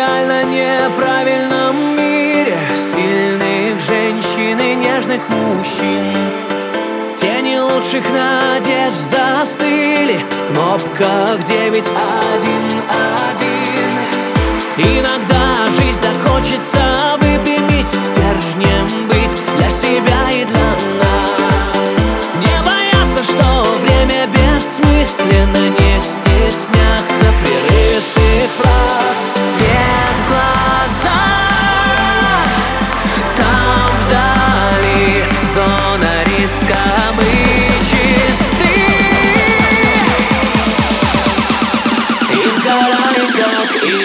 реально неправильном мире. Сильных женщин и нежных мужчин. Тени лучших надежд застыли В кнопках 911 Иногда жизнь так хочется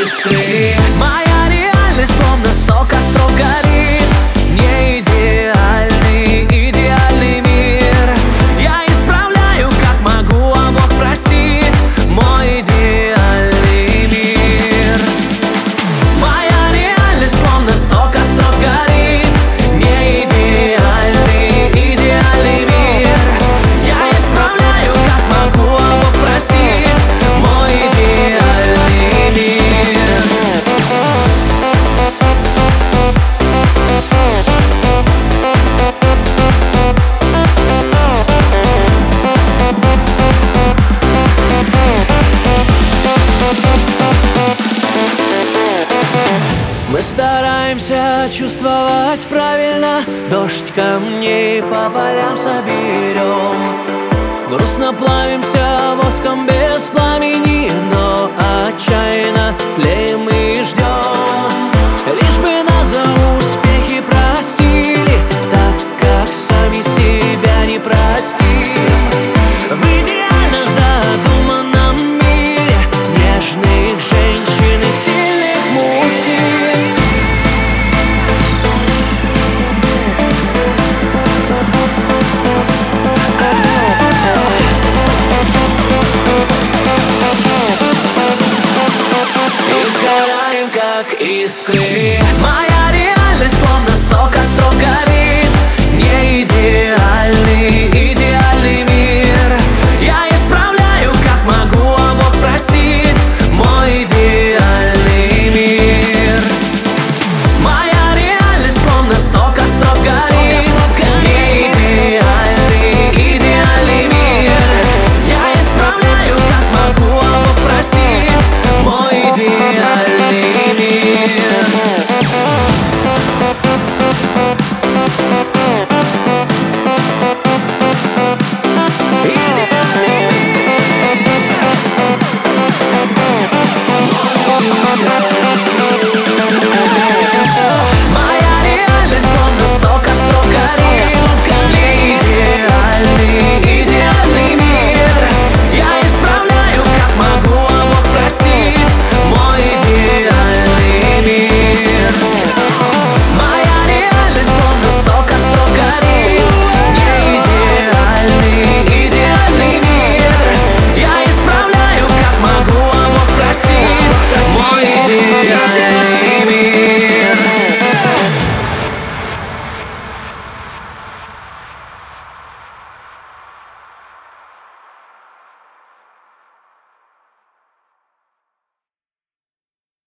sleep. My Стараемся чувствовать правильно. Дождь камней по полям соберем. Грустно плавимся как искры. Моя реальность словно сто костров горит